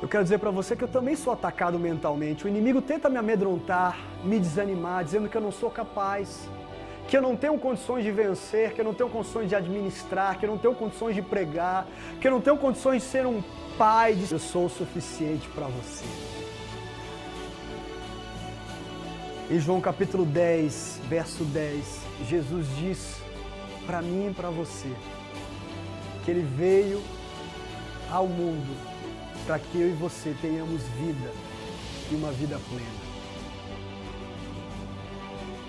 [SPEAKER 4] Eu quero dizer para você que eu também sou atacado mentalmente. O inimigo tenta me amedrontar, me desanimar, dizendo que eu não sou capaz, que eu não tenho condições de vencer, que eu não tenho condições de administrar, que eu não tenho condições de pregar, que eu não tenho condições de ser um Pai Eu sou o suficiente para você. Em João capítulo 10, verso 10, Jesus diz para mim e para você que ele veio ao mundo para que eu e você tenhamos vida e uma vida plena.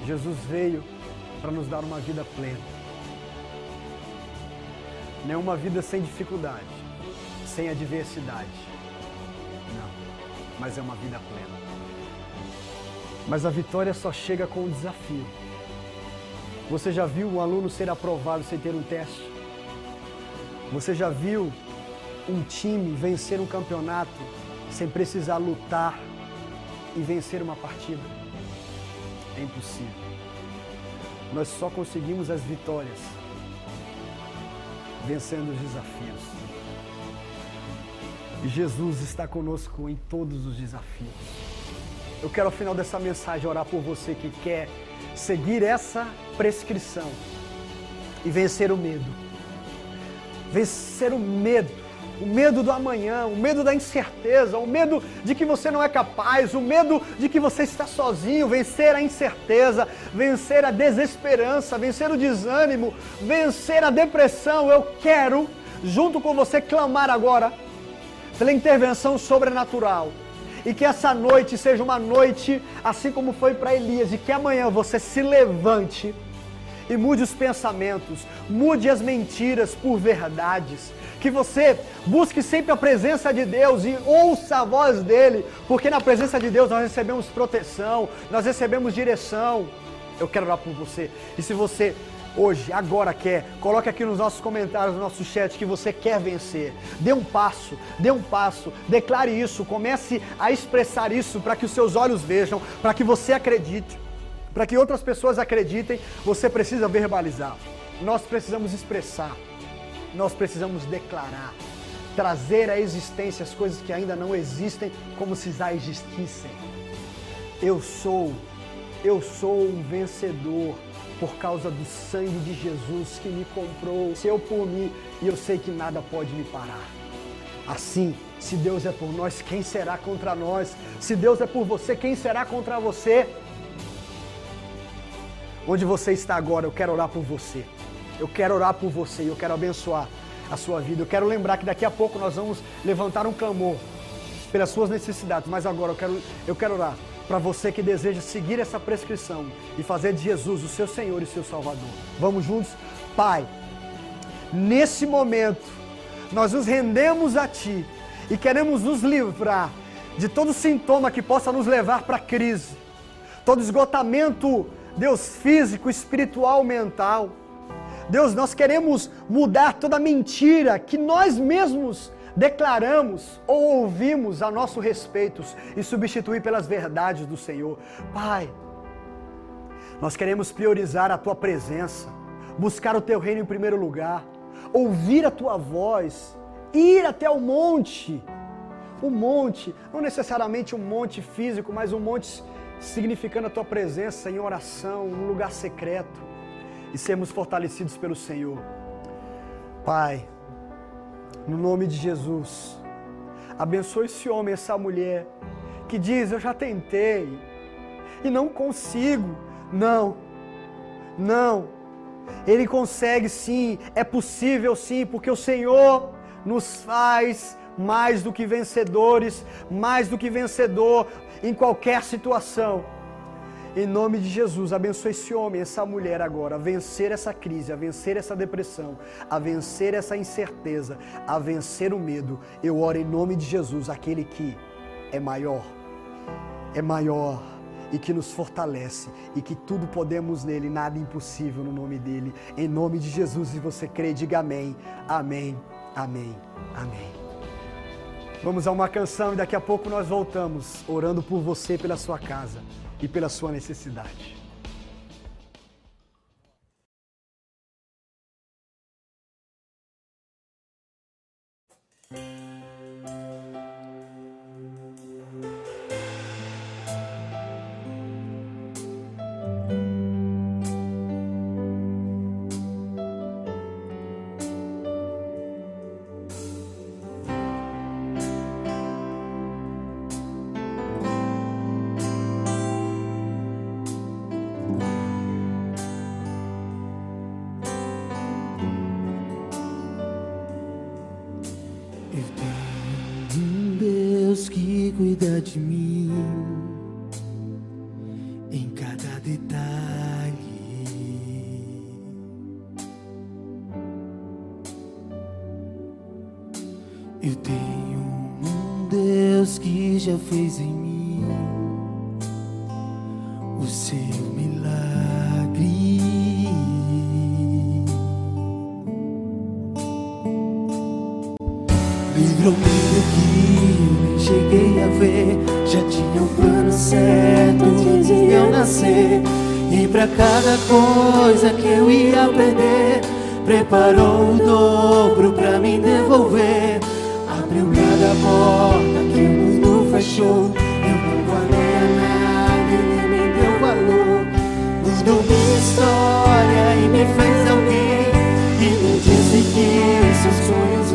[SPEAKER 4] Jesus veio para nos dar uma vida plena. Não é uma vida sem dificuldade sem adversidade. Não, mas é uma vida plena. Mas a vitória só chega com um desafio. Você já viu um aluno ser aprovado sem ter um teste? Você já viu um time vencer um campeonato sem precisar lutar e vencer uma partida? É impossível. Nós só conseguimos as vitórias vencendo os desafios. Jesus está conosco em todos os desafios. Eu quero ao final dessa mensagem orar por você que quer seguir essa prescrição e vencer o medo. Vencer o medo, o medo do amanhã, o medo da incerteza, o medo de que você não é capaz, o medo de que você está sozinho, vencer a incerteza, vencer a desesperança, vencer o desânimo, vencer a depressão. Eu quero, junto com você, clamar agora pela intervenção sobrenatural. E que essa noite seja uma noite, assim como foi para Elias, e que amanhã você se levante e mude os pensamentos, mude as mentiras por verdades. que você busque sempre a presença de Deus e ouça a voz dele, porque na presença de Deus nós recebemos proteção, nós recebemos direção. Eu quero orar por você. E se você hoje, agora quer, coloque aqui nos nossos comentários, no nosso chat que você quer vencer. Dê um passo, dê um passo, declare isso, comece a expressar isso para que os seus olhos vejam, para que você acredite, para que outras pessoas acreditem, você precisa verbalizar. Nós precisamos expressar. Nós precisamos declarar, trazer à existência as coisas que ainda não existem como se já existissem. Eu sou, eu sou um vencedor por causa do sangue de Jesus que me comprou, se eu por mim, e eu sei que nada pode me parar. Assim, se Deus é por nós, quem será contra nós? Se Deus é por você, quem será contra você? Onde você está agora, eu quero orar por você. Eu quero orar por você e eu quero abençoar a sua vida. Eu quero lembrar que daqui a pouco nós vamos levantar um clamor pelas suas necessidades, mas agora eu quero, eu quero orar para você que deseja seguir essa prescrição e fazer de Jesus o seu Senhor e seu Salvador. Vamos juntos? Pai, nesse momento, nós nos rendemos a Ti e queremos nos livrar de todo sintoma que possa nos levar para a crise, todo esgotamento, Deus, físico, espiritual, mental. Deus, nós queremos mudar toda mentira que nós mesmos declaramos ou ouvimos a nosso respeito e substituir pelas verdades do Senhor. Pai, nós queremos priorizar a tua presença, buscar o teu reino em primeiro lugar, ouvir a tua voz, ir até o monte. O monte, não necessariamente um monte físico, mas um monte significando a tua presença em oração, num lugar secreto e sermos fortalecidos pelo Senhor. Pai, no nome de Jesus, abençoe esse homem, essa mulher que diz: Eu já tentei e não consigo. Não, não. Ele consegue sim, é possível sim, porque o Senhor nos faz mais do que vencedores, mais do que vencedor em qualquer situação. Em nome de Jesus, abençoe esse homem, essa mulher agora, a vencer essa crise, a vencer essa depressão, a vencer essa incerteza, a vencer o medo. Eu oro em nome de Jesus, aquele que é maior, é maior e que nos fortalece e que tudo podemos nele, nada impossível no nome dele. Em nome de Jesus, e você crê, diga amém, amém, amém, amém. Vamos a uma canção e daqui a pouco nós voltamos orando por você pela sua casa e pela sua necessidade.
[SPEAKER 2] Fez em mim o seu milagre. Livrou-me do que cheguei a ver. Já tinha um plano certo de eu nascer. E pra cada coisa que eu ia perder, preparou o dobro pra me devolver. Abriu cada porta que seus sonhos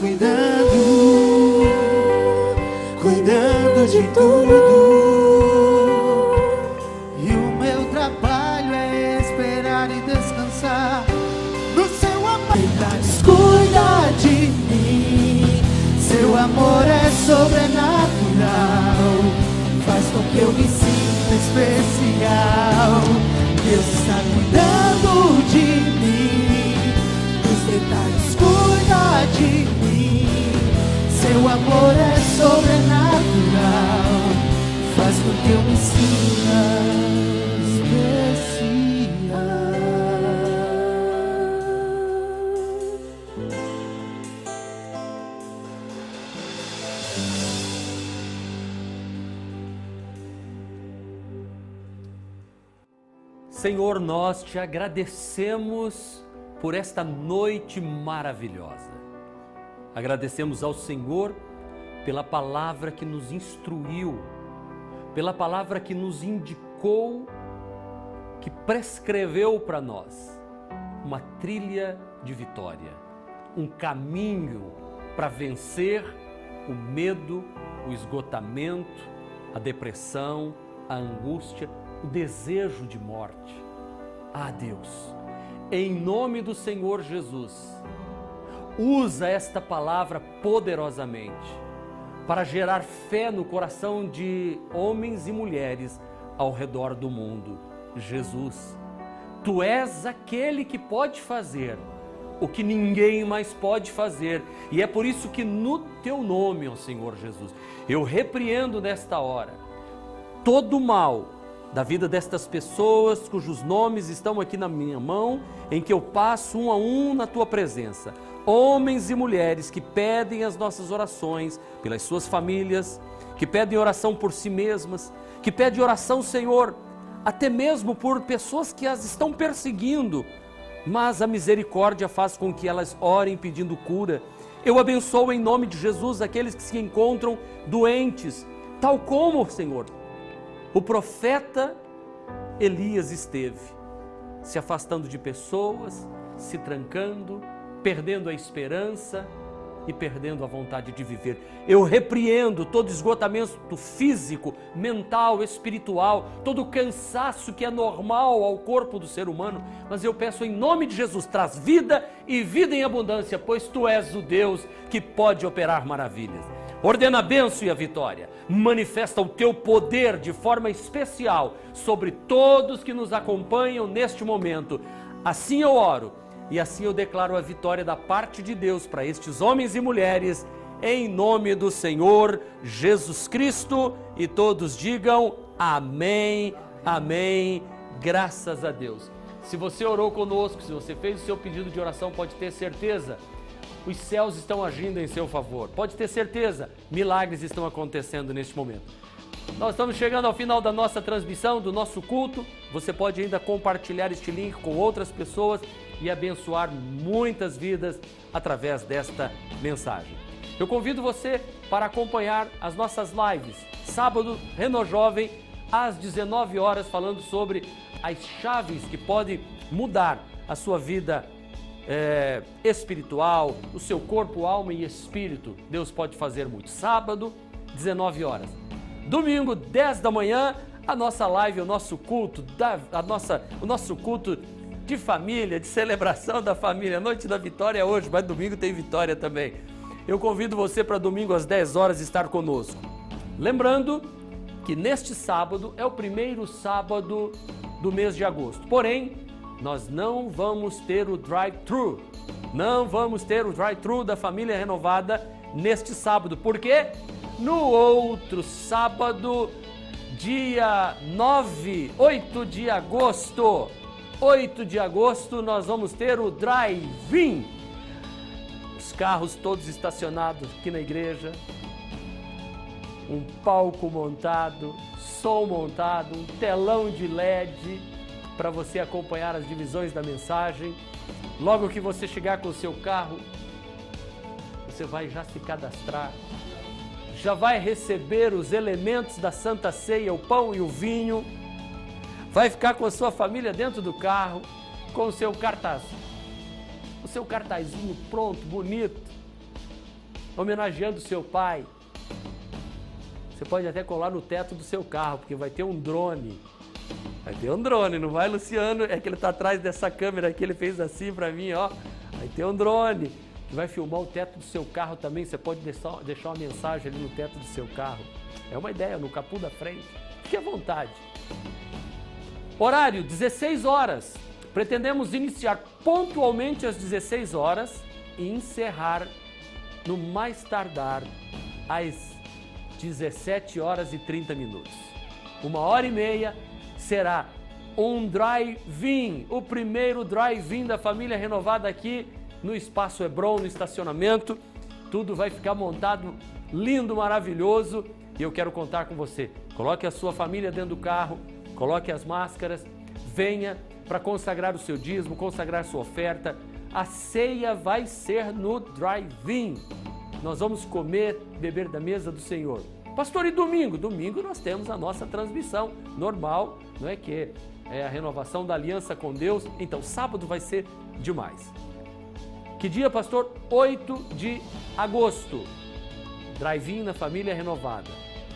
[SPEAKER 2] cuidando, Senhor,
[SPEAKER 1] nós te agradecemos por esta noite maravilhosa. Agradecemos ao Senhor pela palavra que nos instruiu, pela palavra que nos indicou, que prescreveu para nós uma trilha de vitória, um caminho para vencer o medo, o esgotamento, a depressão, a angústia, o desejo de morte. Ah, Deus, em nome do Senhor Jesus, usa esta palavra poderosamente para gerar fé no coração de homens e mulheres ao redor do mundo. Jesus, tu és aquele que pode fazer o que ninguém mais pode fazer, e é por isso que no teu nome, ó Senhor Jesus, eu repreendo nesta hora todo o mal da vida destas pessoas cujos nomes estão aqui na minha mão, em que eu passo um a um na tua presença. Homens e mulheres que pedem as nossas orações pelas suas famílias, que pedem oração por si mesmas, que pedem oração, Senhor, até mesmo por pessoas que as estão perseguindo, mas a misericórdia faz com que elas orem pedindo cura. Eu abençoo em nome de Jesus aqueles que se encontram doentes, tal como, Senhor, o profeta Elias esteve, se afastando de pessoas, se trancando, perdendo a esperança e perdendo a vontade de viver. Eu repreendo todo esgotamento físico, mental, espiritual, todo cansaço que é normal ao corpo do ser humano, mas eu peço em nome de Jesus, traz vida e vida em abundância, pois tu és o Deus que pode operar maravilhas. Ordena a benção e a vitória. Manifesta o teu poder de forma especial sobre todos que nos acompanham neste momento. Assim eu oro e assim eu declaro a vitória da parte de Deus para estes homens e mulheres, em nome do Senhor Jesus Cristo. E todos digam amém, amém, graças a Deus. Se você orou conosco, se você fez o seu pedido de oração, pode ter certeza os céus estão agindo em seu favor. Pode ter certeza, milagres estão acontecendo neste momento. Nós estamos chegando ao final da nossa transmissão, do nosso culto. Você pode ainda compartilhar este link com outras pessoas e abençoar muitas vidas através desta mensagem. Eu convido você para acompanhar as nossas lives. Sábado, Reno Jovem, às 19 horas, falando sobre as chaves que podem mudar a sua vida é, espiritual, o seu corpo, alma e espírito. Deus pode fazer muito. Sábado, 19 horas. Domingo, 10 da manhã, a nossa live, o nosso culto, da, a nossa, o nosso culto de família, de celebração da família. Noite da vitória é hoje, mas domingo tem vitória também. Eu convido você para domingo às 10 horas estar conosco. Lembrando que neste sábado é o primeiro sábado do mês de agosto. Porém, nós não vamos ter o drive-thru. Não vamos ter o drive-thru da família renovada neste sábado. Por quê? No outro sábado, dia 9, 8 de agosto, 8 de agosto, nós vamos ter o drive-in. Os carros todos estacionados aqui na igreja, um palco montado, som montado, um telão de LED para você acompanhar as divisões da mensagem. Logo que você chegar com o seu carro, você vai já se cadastrar, já vai receber os elementos da Santa Ceia, o pão e o vinho, vai ficar com a sua família dentro do carro, com o seu cartaz, o seu cartazinho pronto, bonito, homenageando seu pai. Você pode até colar no teto do seu carro, porque vai ter um drone Vai ter um drone, não vai, Luciano? É que ele tá atrás dessa câmera que ele fez assim para mim, ó. Vai ter um drone que vai filmar o teto do seu carro também. Você pode deixar, deixar uma mensagem ali no teto do seu carro. É uma ideia, no capô da frente. Fique à vontade. Horário, 16 horas. Pretendemos iniciar pontualmente às 16 horas e encerrar no mais tardar às 17 horas e 30 minutos. Uma hora e meia será um drive-in, o primeiro drive-in da família renovada aqui no Espaço Hebron, no estacionamento. Tudo vai ficar montado lindo, maravilhoso e eu quero contar com você. Coloque a sua família dentro do carro, coloque as máscaras, venha para consagrar o seu dízimo, consagrar sua oferta. A ceia vai ser no drive-in. Nós vamos comer, beber da mesa do Senhor. Pastor, e domingo? Domingo nós temos a nossa transmissão normal, não é que é a renovação da aliança com Deus. Então, sábado vai ser demais. Que dia, pastor? 8 de agosto. Drive-in na família renovada.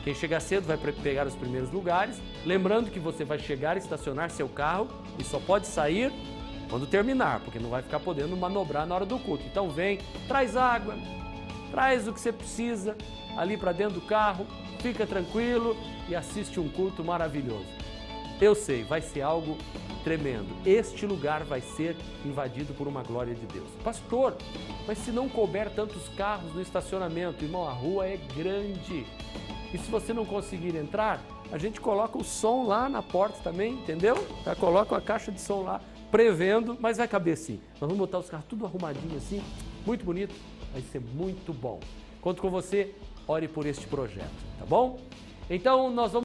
[SPEAKER 1] Quem chegar cedo vai pegar os primeiros lugares. Lembrando que você vai chegar e estacionar seu carro e só pode sair quando terminar, porque não vai ficar podendo manobrar na hora do culto. Então vem, traz água, traz o que você precisa, ali para dentro do carro, fica tranquilo e assiste um culto maravilhoso. Eu sei, vai ser algo tremendo. Este lugar vai ser invadido por uma glória de Deus. Pastor, mas se não couber tantos carros no estacionamento, irmão, a rua é grande. E se você não conseguir entrar, a gente coloca o som lá na porta também, entendeu? Já coloca uma caixa de som lá, prevendo, mas vai caber sim. Nós vamos botar os carros tudo arrumadinho assim, muito bonito, vai ser muito bom. Conto com você ore por este projeto, tá bom? Então nós vamos